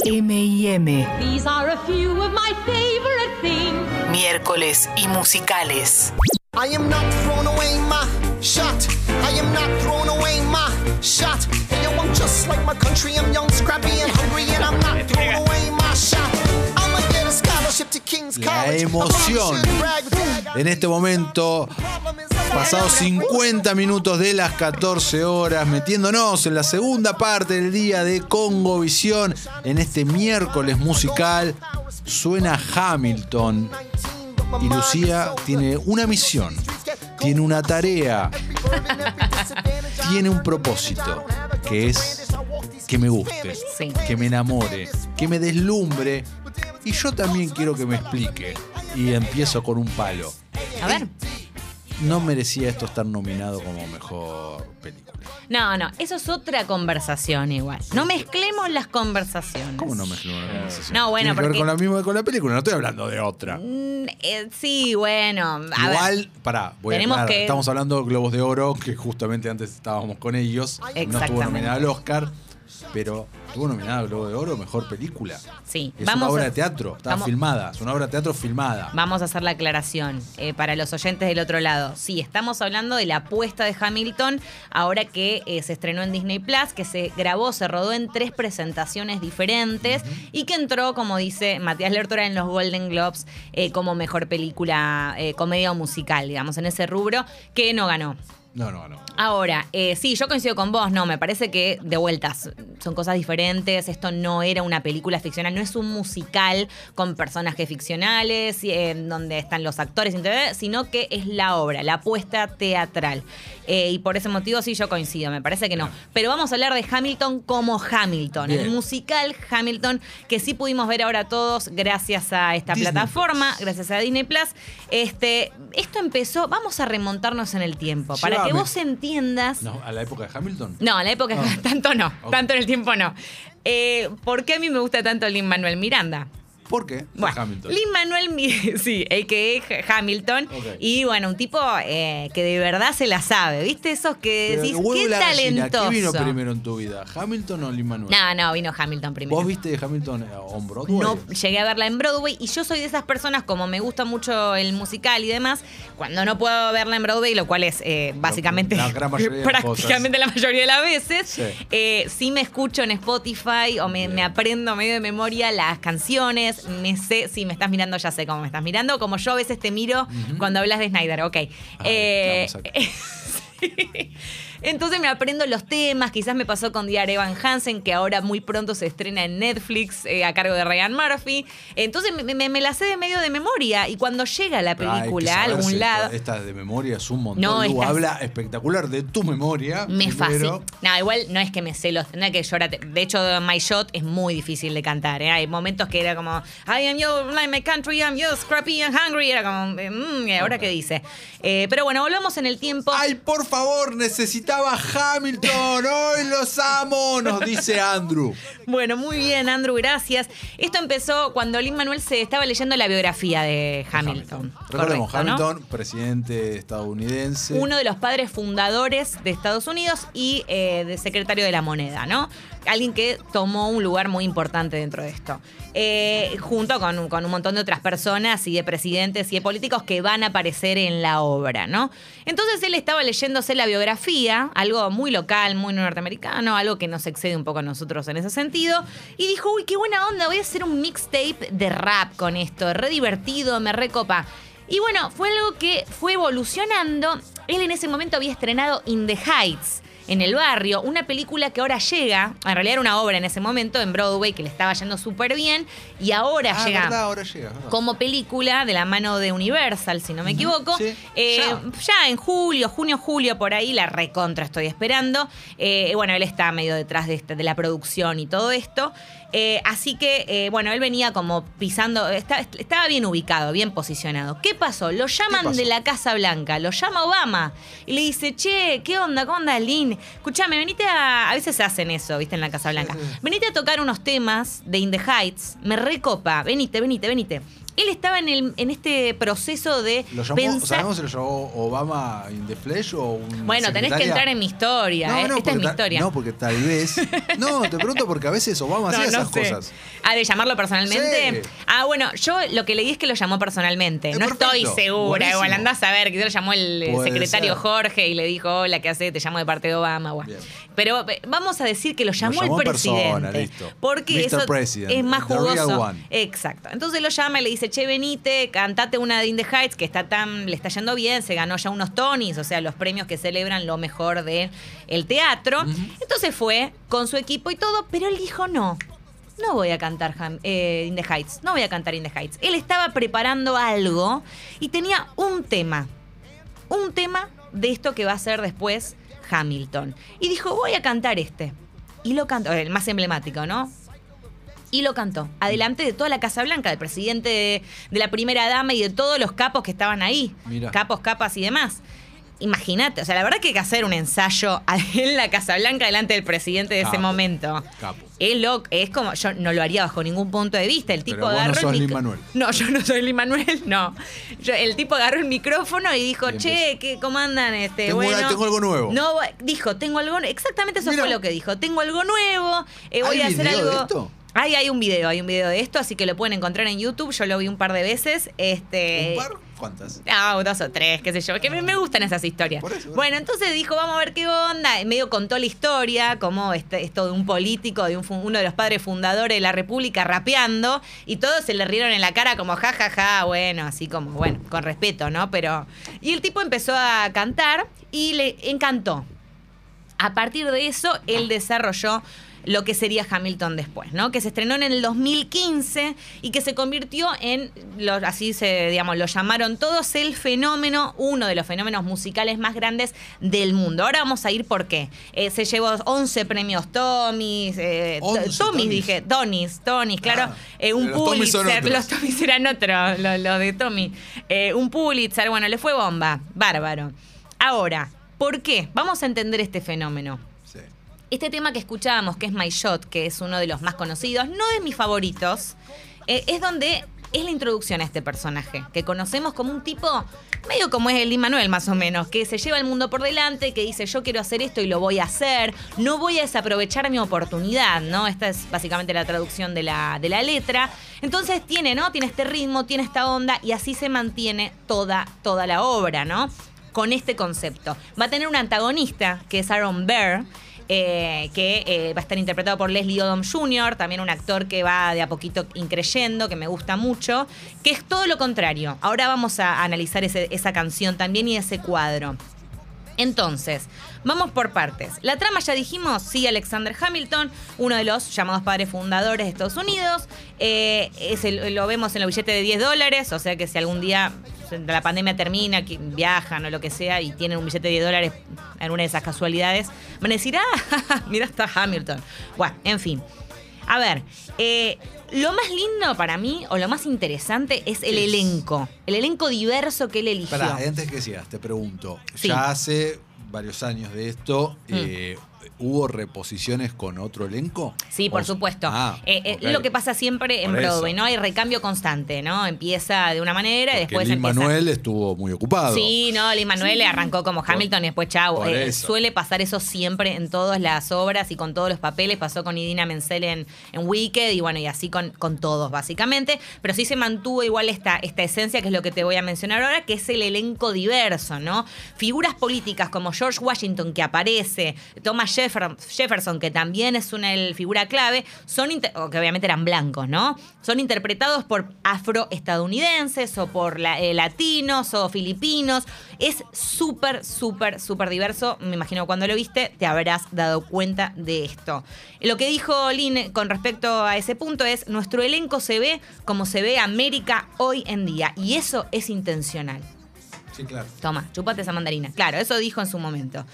M&M, These are a few of my favorite things. miércoles y musicales. I am not throwing away my shot. I am not throwing away my shot. Hey, yo, I'm just like my country. I'm young, scrappy, and hungry, and I'm not throwing away my shot. I'ma get a scholarship to King's La College. emoción. En este momento, pasados 50 minutos de las 14 horas, metiéndonos en la segunda parte del día de Congovisión, en este miércoles musical, suena Hamilton. Y Lucía tiene una misión, tiene una tarea, tiene un propósito, que es que me guste, Sí. que me enamore, que me deslumbre. Y yo también quiero que me explique. Y empiezo con un palo. A ver. No merecía esto estar nominado como mejor película. No, no, eso es otra conversación igual. No mezclemos las conversaciones. ¿Cómo no mezcló una conversación? No, bueno, Tiene que ver porque- con la misma que con la película, no estoy hablando de otra. Mm, eh, sí, bueno. A Igual, ver. pará, voy Tenemos a aclarar. que- Estamos hablando de Globos de Oro, que justamente antes estábamos con ellos. No estuvo nominada al Oscar, pero estuvo nominada al Globo de Oro, mejor película. Sí, Es vamos una obra a- de teatro, está vamos- filmada, es una obra de teatro filmada. Vamos a hacer la aclaración eh, para los oyentes del otro lado. Sí, estamos hablando de la apuesta de Hamilton, ahora que eh, se estrenó en Disney Plus, que se grabó, se rodó en tres presentaciones diferentes y que entró, como dice Matías Lertora, en los Golden Globes eh, como mejor película, comedia o musical, digamos, en ese rubro, que no ganó. No, no, no. Ahora, eh, sí, yo coincido con vos, no, me parece que de vueltas son cosas diferentes, esto no era una película ficcional, no es un musical con personajes ficcionales, eh, donde están los actores, sino que es la obra, la apuesta teatral. Eh, y por ese motivo sí yo coincido, me parece que no. Pero vamos a hablar de Hamilton como Hamilton, el musical Hamilton, que sí pudimos ver ahora todos gracias a esta Disney plataforma, gracias a Disney Plus. Este, esto empezó, vamos a remontarnos en el tiempo, para que vos entiendas. No, ¿A la época de Hamilton? No, en la época Ah. tanto no, tanto en el tiempo no. Eh, ¿Por qué a mí me gusta tanto Lin Manuel Miranda? ¿Por qué? Bueno, Hamilton. Lin Manuel, sí, el que es Hamilton. Y bueno, un tipo eh, que de verdad se la sabe, ¿viste? Esos que decís, qué talentoso. ¿Qué vino primero en tu vida? ¿Hamilton o Lin Manuel? No, no, vino Hamilton primero. ¿Vos viste Hamilton eh, on Broadway? No llegué a verla en Broadway y yo soy de esas personas, como me gusta mucho el musical y demás, cuando no puedo verla en Broadway, lo cual es eh, básicamente la gran mayoría de las prácticamente la mayoría de las veces, Sí. eh, sí me escucho en Spotify o me, me aprendo medio de memoria las canciones, me sé, si me estás mirando ya sé cómo me estás mirando, como yo a veces te miro cuando hablas de Snyder, ok. Eh. Entonces me aprendo los temas, quizás me pasó con Dear Evan Hansen, que ahora muy pronto se estrena en Netflix eh, a cargo de Ryan Murphy. Entonces me, me- me la sé de medio de memoria y cuando llega la película a algún lado... Esta de memoria es un montón. No, esta habla espectacular de tu memoria. Me fácil. No, igual no es que me sé los. No es que llorate. De hecho, My Shot es muy difícil de cantar. ¿eh? Hay momentos que era como. I am your like my country, I'm your scrappy and hungry. Era como. eh, mm, ¿y ahora qué dice? Eh, pero bueno, volvamos en el tiempo. Ay, por favor, necesitaba Hamilton. Hoy los amo, nos dice Andrew. Bueno, muy bien, Andrew, gracias. Esto empezó cuando Lin Manuel se estaba leyendo la biografía de Hamilton. Recordemos, Correcto, ¿no? Hamilton, presidente estadounidense. uno de los padres fundadores de Estados Unidos y eh, de secretario de la moneda, ¿no? Alguien que tomó un lugar muy importante dentro de esto. Eh, junto con, con un montón de otras personas y de presidentes y de políticos que van a aparecer en la obra, ¿no? Entonces él estaba leyéndose la biografía, algo muy local, muy norteamericano, algo que nos excede un poco a nosotros en ese sentido, y dijo, uy, qué buena onda, voy a hacer un mixtape de rap con esto, re divertido, me recopa. Y bueno, fue algo que fue evolucionando. Él en ese momento había estrenado In the Heights en el barrio, una película que ahora llega, en realidad era una obra en ese momento en Broadway que le estaba yendo súper bien y ahora Ah, llega verdad, ahora llega. verdad. como película de la mano de Universal, si no me equivoco. sí. Eh, Ya. ya. en julio, junio, julio, por ahí, la recontra estoy esperando. Eh, bueno, él está medio detrás de, este- de la producción y todo esto. Eh, así que, eh, bueno, él venía como pisando, está- estaba bien ubicado, bien posicionado. ¿Qué pasó? Lo llaman pasó? de la Casa Blanca, lo llama Obama y le dice, che, ¿qué onda? ¿Cómo onda, Lin? Escuchame, venite a... A veces hacen eso, viste, en la Casa Blanca. Venite a tocar unos temas de In the Heights, me recopa, venite, venite, venite. Él estaba en, el, en este proceso de ¿Lo llamó, pensar. ¿Sabemos si lo llamó Obama in the flesh o un Bueno, tenés que entrar en mi historia. ¿eh? Esta es mi historia. No, porque tal vez. No, te pregunto porque a veces Obama No, hacía no esas sé. cosas. Ah, de llamarlo personalmente. Sí. Ah, bueno, yo lo que leí es que lo llamó personalmente. Eh, no estoy segura. Igual andás a ver, quizás lo llamó el Puede secretario ser. Jorge y le dijo, hola, ¿qué hace? Te llamo de parte de Obama. Bueno. Pero eh, vamos a decir que lo llamó, llamó el persona, presidente. listo. Porque Mr. eso President, es más jugoso. Exacto. Entonces lo llama y le dice, che, venite, cantate una de In the Heights que está tan, le está yendo bien, se ganó ya unos Tonys, o sea, los premios que celebran lo mejor del el teatro. Entonces fue con su equipo y todo, pero él dijo no. No voy a cantar eh, In the Heights, no voy a cantar In the Heights. Él estaba preparando algo y tenía un tema, un tema de esto que va a ser después Hamilton. Y dijo, voy a cantar este. Y lo cantó, el más emblemático, ¿no? y lo cantó. Adelante de toda la Casa Blanca, del presidente de, de la primera dama y de todos los capos que estaban ahí. Capos, capas y demás. Imagínate, o sea, la verdad que hay que hacer un ensayo en la Casa Blanca delante del presidente de ese momento. capo. Es lo, es como, yo no lo haría bajo ningún punto de vista. El tipo Pero vos no agarró sos el Lin-Manuel. No, yo no soy Lin Manuel, no. Yo- el tipo agarró el micrófono y dijo, Bien, che, ¿qué, ¿cómo andan? Este, Tengo bueno, tengo algo nuevo. No, dijo, tengo algo Exactamente eso Mira. fue lo que dijo. Tengo algo nuevo, eh, voy ¿Hay a hacer video de algo. esto? Hay, hay un video, hay un video de esto, así que lo pueden encontrar en YouTube. Yo lo vi un par de veces. Este, ¿Un par? ¿Cuántas? Ah, dos o tres, qué sé yo, que me, me gustan esas historias. Por eso, bueno. Bueno, entonces dijo, vamos a ver qué onda. Y medio contó la historia, como este, esto de un político, de un uno de los padres fundadores de la República rapeando, y todos se le rieron en la cara como ja, ja, ja, bueno, así como, bueno, con respeto, ¿no? Pero. Y el tipo empezó a cantar y le encantó. A partir de eso, él desarrolló lo que sería Hamilton después, ¿no? Que se estrenó en el 2015 y que se convirtió en, lo- así se, digamos, lo llamaron todos el fenómeno, uno de los fenómenos musicales más grandes del mundo. Ahora vamos a ir por qué. Eh, se llevó 11 premios Tommys, eh, 11 Tommys dije, Tonys, Tonys, claro, Ah, eh, un los Pulitzer, otros. los Tommys eran otros, lo, lo de Tommy. Eh, un Pulitzer, bueno, le fue bomba, bárbaro. Ahora, ¿por qué? Vamos a entender este fenómeno. Este tema que escuchábamos, que es My Shot, que es uno de los más conocidos, no de mis favoritos, eh, es donde es la introducción a este personaje, que conocemos como un tipo, medio como es el Manuel más o menos, que se lleva el mundo por delante, que dice yo quiero hacer esto y lo voy a hacer, no voy a desaprovechar mi oportunidad, ¿no? Esta es básicamente la traducción de la, de la letra. Entonces tiene, ¿no? Tiene este ritmo, tiene esta onda y así se mantiene toda, toda la obra, ¿no? Con este concepto. Va a tener un antagonista, que es Aaron Burr, eh, que eh, va a estar interpretado por Leslie Odom Jr., también un actor que va de a poquito increyendo, que me gusta mucho, que es todo lo contrario. Ahora vamos a analizar esa canción también y ese cuadro. Entonces, vamos por partes. La trama ya dijimos, sí, Alexander Hamilton, uno de los llamados padres fundadores de Estados Unidos. Eh, es lo vemos en el billete de 10 dólares, o sea que si algún día la pandemia termina, que viajan o lo que sea y tienen un billete de 10 dólares en una de esas casualidades, van a decir, ah, mira está Hamilton. Bueno, en fin. A ver, eh, lo más lindo para mí, o lo más interesante, es el elenco. El elenco diverso que él eligió. Pará, antes que sigas, te pregunto. Sí. Ya hace varios años de esto, Mm. eh, ¿hubo reposiciones con otro elenco? Sí, por O- supuesto. Ah, Eh, eh, ok. Lo que pasa siempre en. Broadway, ¿no? Hay recambio constante, ¿no? Empieza de una manera y después Lin empieza. Manuel estuvo muy ocupado. Sí, no, Lin Manuel arrancó como Hamilton y después chau. Eh, suele pasar eso siempre en todas las obras y con todos los papeles. Pasó con Idina Menzel en, en Wicked y bueno, y así con, con todos, básicamente. Pero sí se mantuvo igual esta, esta esencia, que es lo que te voy a mencionar ahora, que es el elenco diverso, ¿no? Figuras políticas como George Washington, que aparece, Thomas Jeffer- Jefferson, que también es una figura clave, son que obviamente eran blancos, ¿no? Son interpretados por afroestadounidenses o por eh, latinos o filipinos. Es súper, súper, súper diverso. Me imagino cuando lo viste te habrás dado cuenta de esto. Lo que dijo Lynn con respecto a ese punto es, nuestro elenco se ve como se ve América hoy en día. Y eso es intencional. Sí, claro. Toma, chupate esa mandarina. Claro, eso dijo en su momento.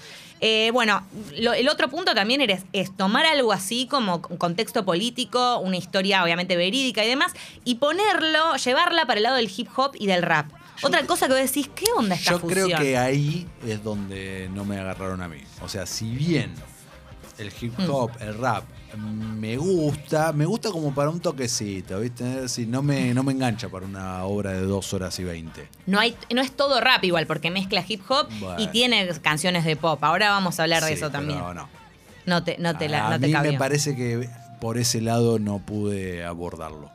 Eh, bueno, lo- el otro punto también es, es tomar algo así como un contexto político, una historia obviamente verídica y demás, y ponerlo, llevarla para el lado del hip hop y del rap. Otra cosa que vos decís, ¿qué onda esta Yo fusión? creo que ahí es donde no me agarraron a mí. O sea, si bien el hip Mm. hop, el rap me gusta, me gusta como para un toquecito, ¿viste? Si no me, no me engancha para una obra de dos horas y veinte. No, hay, no es todo rap igual, porque mezcla hip hop y tiene canciones de pop. Ahora vamos a hablar de Sí, eso también. No, no. No te, no te, la, a te mí cabió. me parece que por ese lado no pude abordarlo.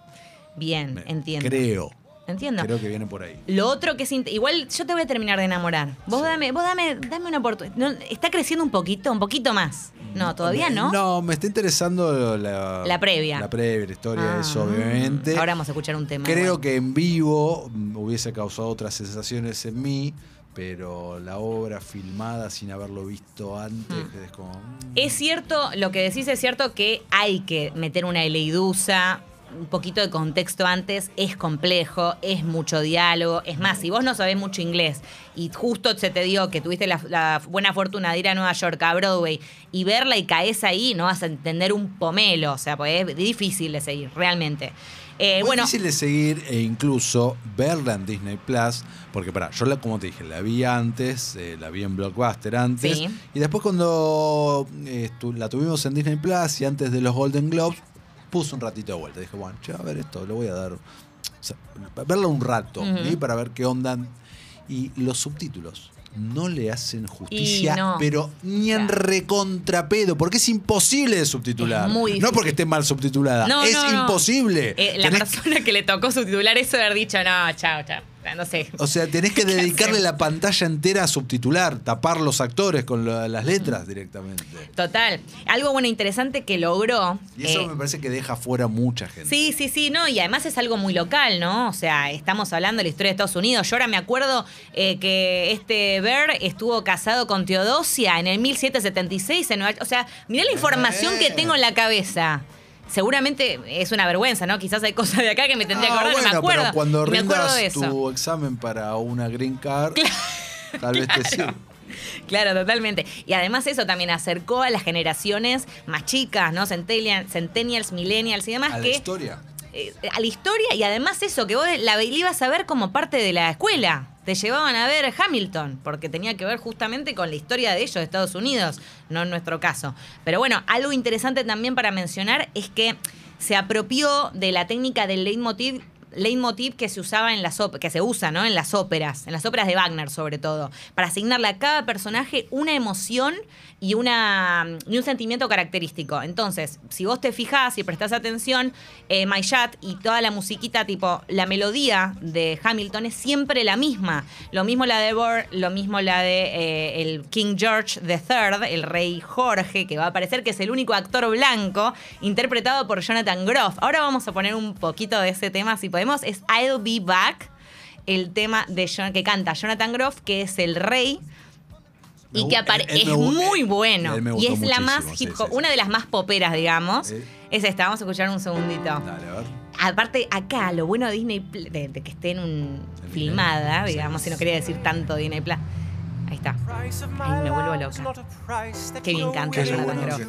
Bien, Me- entiendo. Creo. Entiendo. Creo que viene por ahí. Lo otro que es igual yo te voy a terminar de enamorar. Vos Sí. dame, vos dame, dame una oportunidad. No, está creciendo un poquito, un poquito más. No, todavía no. No, me está interesando la, La previa. La previa, la historia, Ah, eso, obviamente. Ahora vamos a escuchar un tema. Creo que en vivo mm, hubiese causado otras sensaciones en mí, pero la obra filmada sin haberlo visto antes es como. mm, Es cierto, lo que decís es cierto que hay que meter una leidusa, un poquito de contexto antes, es complejo, es mucho diálogo. Es más, si vos no sabés mucho inglés y justo se te dio que tuviste la, la buena fortuna de ir a Nueva York, a Broadway, y verla y caes ahí, no vas a entender un pomelo. O sea, pues es difícil de seguir, realmente. Eh, Muy bueno, difícil de seguir e incluso verla en Disney Plus, porque para, yo la, como te dije, la vi antes, eh, la vi en Blockbuster antes, Sí. y después cuando eh, la tuvimos en Disney Plus y antes de los Golden Globes, puse un ratito de vuelta. Dije, bueno, che, a ver esto, lo voy a dar, o sea, verla un rato. ¿sí? para ver qué onda. Y los subtítulos no le hacen justicia, no. pero ni en Claro. recontrapedo, porque es imposible de subtitular. No porque esté mal subtitulada, No, es no. imposible. eh, la Tenés- persona que le tocó subtitular eso haber dicho, no, chao, chao. No sé. O sea, tenés que ¿Qué dedicarle la pantalla entera a subtitular, tapar los actores con las letras directamente. Total. Algo bueno interesante que logró. Y eso eh, me parece que deja fuera mucha gente. Sí, sí, sí, no, y además es algo muy local, ¿no? O sea, estamos hablando de la historia de Estados Unidos. Yo ahora me acuerdo eh, que este Bear estuvo casado con Teodosia en el 1776 en Nueva York. O sea, mirá la información que tengo en la cabeza. Seguramente es una vergüenza, ¿no? Quizás hay cosas de acá que me tendría que Ah, acordar, no me bueno, acuerdo. pero cuando me acuerdo de rindas eso. tu examen para una green card, tal vez te sirva. Claro, totalmente. Y además eso también acercó a las generaciones más chicas, ¿no? Centennials, millennials y demás A la historia. eh, a la historia y además eso, que vos la ibas a ver como parte de la escuela. Te llevaban a ver Hamilton, porque tenía que ver justamente con la historia de ellos, de Estados Unidos, no en nuestro caso. Pero bueno, algo interesante también para mencionar es que se apropió de la técnica del leitmotiv leitmotiv que se usaba en las que se usa ¿no? en las óperas, en las óperas de Wagner sobre todo, para asignarle a cada personaje una emoción y, una, y un sentimiento característico. Entonces, si vos te fijás y prestás atención, eh, My Chat y toda la musiquita, tipo, la melodía de Hamilton es siempre la misma. Lo mismo la de Burr, lo mismo la de eh, el King George III, el rey Jorge, que va a aparecer que es el único actor blanco, interpretado por Jonathan Groff. Ahora vamos a poner un poquito de ese tema, si podemos. Es I'll Be Back, el tema de Jon- que canta Jonathan Groff, que es el rey. Me Y que él- él es me muy bueno. él me Y es la más hip hop, sí, sí. una de las más poperas, digamos. Es esta, vamos a escuchar un segundito. Dale, a ver. Aparte, acá, lo bueno de Disney de, de que esté en un filmada, Disney, digamos, sí. si no quería decir tanto Disney Plus. Ahí está. Ay, me vuelvo loca. Qué bien canta ¿Qué es lo Jonathan bueno Groff. que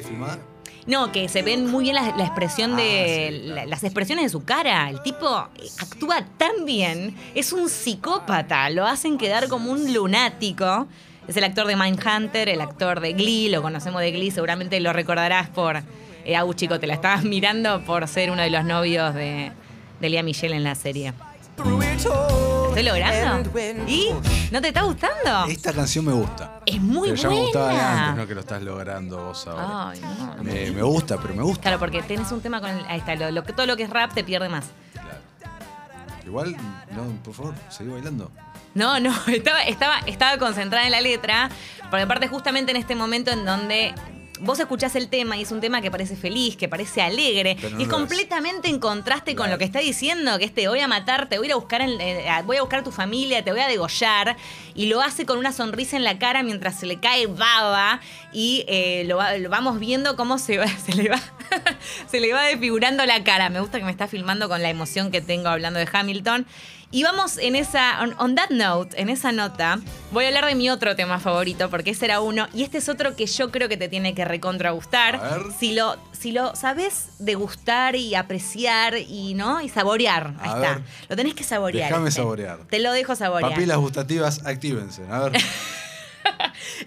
esté filmada? No, que se ven muy bien la, la expresión de. Ah, sí, claro. la- las expresiones de su cara. El tipo eh, actúa tan bien. Es un psicópata. Lo hacen quedar como un lunático. Es el actor de Mindhunter, el actor de Glee. Lo conocemos de Glee. Seguramente lo recordarás por. Eh, Agus, chico, te la estabas mirando por ser uno de los novios de, de Lea Michelle en la serie. ¿Estoy logrando? ¿Y? ¿No te está gustando? Esta canción me gusta. Es muy pero ya me gustaba de buena. antes, no que lo estás logrando vos ahora. Ay, no, no me gusta, pero me gusta. Claro, porque tenés un tema con el, ahí está, lo, lo que todo lo que es rap te pierde más. Claro. Igual, no, por favor, seguí bailando. No, no, estaba, estaba, estaba concentrada en la letra, porque aparte justamente en este momento en donde vos escuchás el tema y es un tema que parece feliz, que parece alegre, no y es completamente en contraste con Claro. lo que está diciendo, que es te voy a matar, te voy a ir a buscar, en- eh, a- voy a buscar a tu familia, te voy a degollar, y lo hace con una sonrisa en la cara mientras se le cae baba y eh, lo vamos viendo cómo se, va- se le va se le va desfigurando la cara. Me gusta que me está filmando con la emoción que tengo hablando de Hamilton. Y vamos en esa, on, on that note, en esa nota, voy a hablar de mi otro tema favorito, porque ese era uno, y este es otro que yo creo que te tiene que recontra gustar. A ver. Si lo, si lo sabes degustar y apreciar y, ¿no? y saborear. Ahí A está. ver. Lo tenés que saborear. Déjame este. saborear. Te lo dejo saborear. Papilas gustativas, actívense. A ver.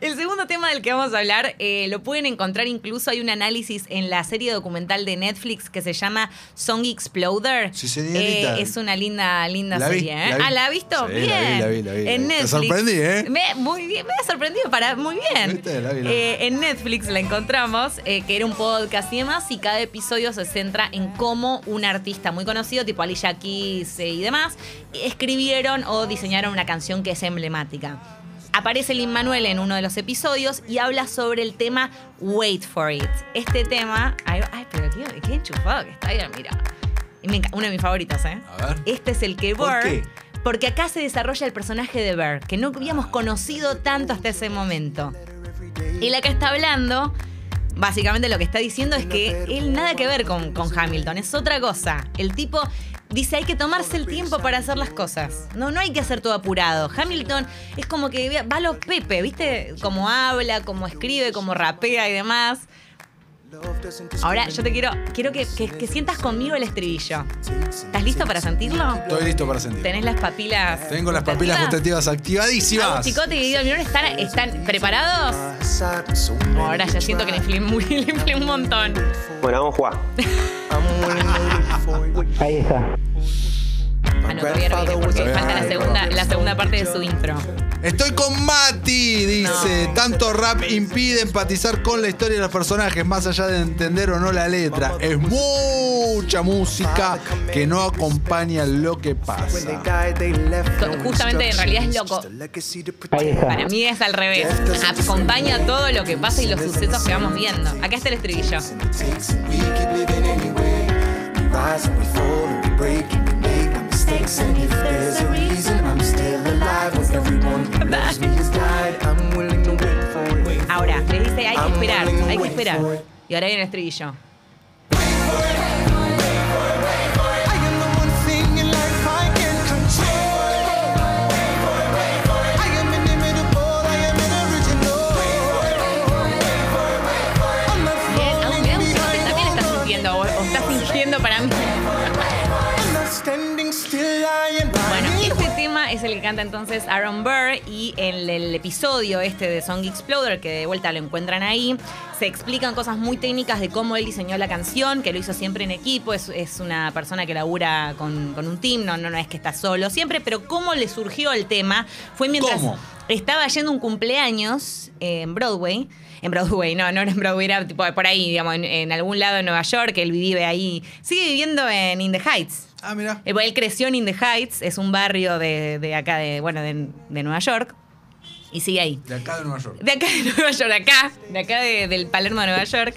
El segundo tema del que vamos a hablar eh, lo pueden encontrar incluso, hay un análisis en la serie documental de Netflix que se llama Song Exploder. Sí, señorita. Eh, es una linda, linda ¿La vi? serie. ¿eh? ¿La vi? Ah, ¿la has visto? Sí, la vi, bien. la vi, la vi, la En vi. Te Netflix. sorprendí, ¿eh? Me, muy bien, me ha sorprendido para muy bien. ¿Viste? La vi, la vi. Eh, en Netflix la encontramos, eh, que era un podcast y demás, y cada episodio se centra en cómo un artista muy conocido, tipo Alicia Keys y demás, escribieron o diseñaron una canción que es emblemática. Aparece Lin Manuel en uno de los episodios y habla sobre el tema Wait for It. Este tema. Ay, ay, pero qué, qué enchufado que está bien, mira. Uno de mis favoritos, ¿eh? A ver. Este es el que ¿Por Burr. qué? Porque acá se desarrolla el personaje de Burr, que no habíamos conocido tanto hasta ese momento. Y la que está hablando, básicamente lo que está diciendo es que él nada que ver con, con Hamilton, es otra cosa. El tipo dice hay que tomarse el tiempo para hacer las cosas. No, no hay que hacer todo apurado. Hamilton es como que va a los Pepe, ¿viste? Como habla, como escribe, como rapea y demás. Ahora yo te quiero, quiero que, que- que sientas conmigo el estribillo. ¿Estás listo para sentirlo? Estoy listo para sentir. ¿Tenés las papilas? Tengo las papilas gustativas? activadísimas. Chicote y Guido Almirón están, están preparados. Ahora ya siento que le inflé, muy, le inflé un montón. Bueno, vamos a jugar. Ahí está. Ah, no, todavía no viene porque falta la segunda, la segunda parte de su intro. Estoy con Mati, dice. No. Tanto rap impide empatizar con la historia de los personajes, más allá de entender o no la letra. Es mucha música que no acompaña lo que pasa. Justamente en realidad es loco. Para mí es al revés. Acompaña todo lo que pasa y los sucesos que vamos viendo. Acá está el estribillo. Esperar, hay que esperar. Y ahora viene el estribillo. Que canta entonces Aaron Burr y en el episodio este de Song Exploder, que de vuelta lo encuentran ahí, se explican cosas muy técnicas de cómo él diseñó la canción, que lo hizo siempre en equipo, es, es una persona que labura con, con un team, no, no, es que está solo siempre, pero cómo le surgió el tema fue mientras ¿Cómo? Estaba yendo un cumpleaños en Broadway. En Broadway, no, no era en Broadway, era tipo por ahí, digamos, en, en algún lado de Nueva York, él vive ahí, sigue viviendo en In the Heights. Ah, mira. Eh, Él creció en In the Heights, es un barrio de, de acá, de, bueno, de, de Nueva York. Y sigue ahí. De acá de Nueva York. De acá de Nueva York, de acá, de acá de- del Palermo de Nueva York.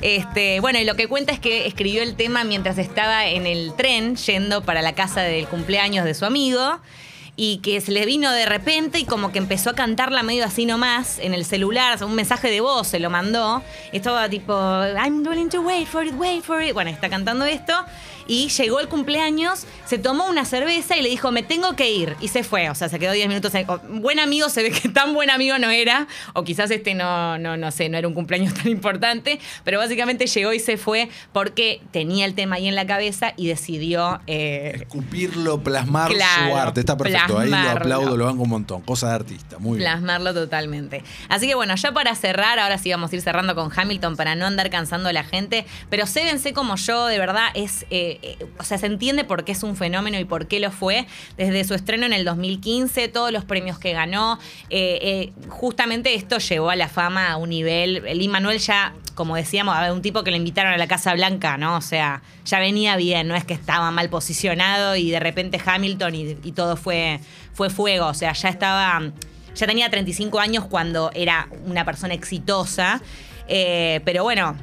Este, bueno, y lo que cuenta es que escribió el tema mientras estaba en el tren yendo para la casa del cumpleaños de su amigo. Y que se le vino de repente y como que empezó a cantarla medio así nomás en el celular, un mensaje de voz se lo mandó. Estaba tipo, I'm willing to wait for it, wait for it. Bueno, está cantando esto. Y llegó el cumpleaños, se tomó una cerveza y le dijo, me tengo que ir. Y se fue, o sea, se quedó 10 minutos. ahí. O- Buen amigo, se ve que tan buen amigo no era. O quizás este no, no, no sé, no era un cumpleaños tan importante. Pero básicamente llegó y se fue porque tenía el tema ahí en la cabeza y decidió... eh, Escupirlo, plasmar Claro, su arte. Está perfecto. Ahí lo plasmarlo. aplaudo, lo banco un montón. Cosa de artista. Muy bien. plasmarlo totalmente. Así que bueno, ya para cerrar, ahora sí vamos a ir cerrando con Hamilton para no andar cansando a la gente, pero sédense como yo, de verdad, es, eh, eh, o sea, se entiende por qué es un fenómeno y por qué lo fue. Desde su estreno en el 2015, todos los premios que ganó, eh, eh, justamente esto llevó a la fama a un nivel, Lin Manuel ya, como decíamos, a ver, un tipo que le invitaron a la Casa Blanca, ¿no? O sea, ya venía bien, no es que estaba mal posicionado y de repente Hamilton y, todo fue, fue fuego, o sea, ya estaba ya tenía 35 años cuando era una persona exitosa. Eh, pero bueno,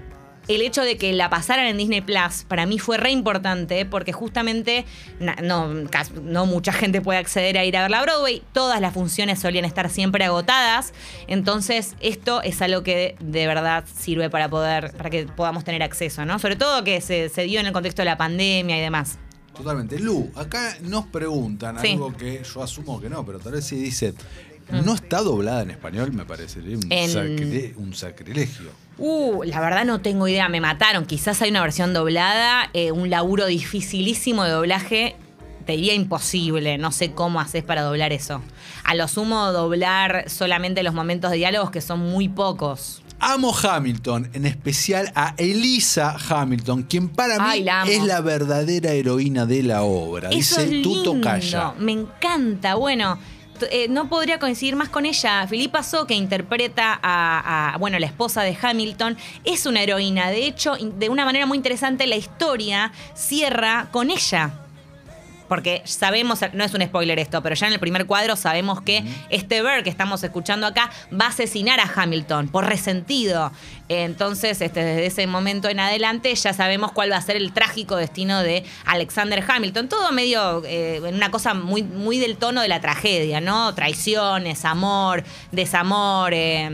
el hecho de que la pasaran en Disney Plus para mí fue re importante porque justamente no, no mucha gente puede acceder a ir a ver la Broadway. Todas las funciones solían estar siempre agotadas. Entonces, esto es algo que de verdad sirve para poder, para que podamos tener acceso, ¿no? Sobre todo que se, se dio en el contexto de la pandemia y demás. Totalmente. Lu, acá nos preguntan Sí. algo que yo asumo que no, pero tal vez sí dice. No está doblada en español, me parece. Un. En- sacri- un sacrilegio. Uh, la verdad no tengo idea, me mataron. Quizás hay una versión doblada, eh, un laburo dificilísimo de doblaje. te diría imposible. No sé cómo haces para doblar eso. A lo sumo, doblar solamente los momentos de diálogos que son muy pocos. Amo Hamilton, en especial a Elisa Hamilton, quien para mí la es la verdadera heroína de la obra. Eso Dice es Tuto lindo, Calla. Me encanta. Bueno, eh, no podría coincidir más con ella. Filipa So, que interpreta a, a, bueno, la esposa de Hamilton, es una heroína. De hecho, de una manera muy interesante, la historia cierra con ella. Porque sabemos, no es un spoiler esto, pero ya en el primer cuadro sabemos que este Burr que estamos escuchando acá va a asesinar a Hamilton por resentido. Entonces, este, desde ese momento en adelante ya sabemos cuál va a ser el trágico destino de Alexander Hamilton. Todo medio eh, en una cosa muy, muy del tono de la tragedia, ¿no? Traiciones, amor, desamor, eh,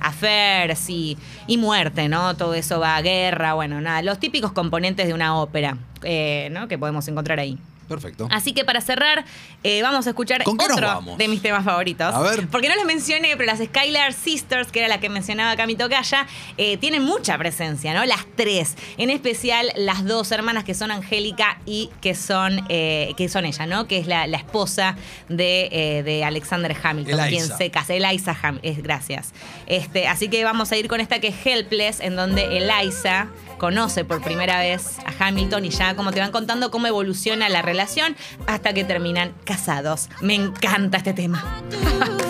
affairs y, y muerte, ¿no? Todo eso va a guerra, bueno, nada, los típicos componentes de una ópera, eh, ¿no? Que podemos encontrar ahí. Perfecto. Así que para cerrar, eh, vamos a escuchar ¿Con qué nos otro vamos? de mis temas favoritos. A ver. Porque no les mencioné, pero las Skylar Sisters, que era la que mencionaba Cami Tocaya, eh, tienen mucha presencia, ¿no? Las tres. En especial las dos hermanas que son Angélica y que son, eh, que son ella, ¿no? Que es la, la esposa de, eh, de Alexander Hamilton, Eliza. quien se casa. Eliza Hamilton. Gracias. Este, así que vamos a ir con esta que es Helpless, en donde Eliza conoce por primera vez a Hamilton y ya como te van contando cómo evoluciona la relación hasta que terminan casados. Me encanta este tema.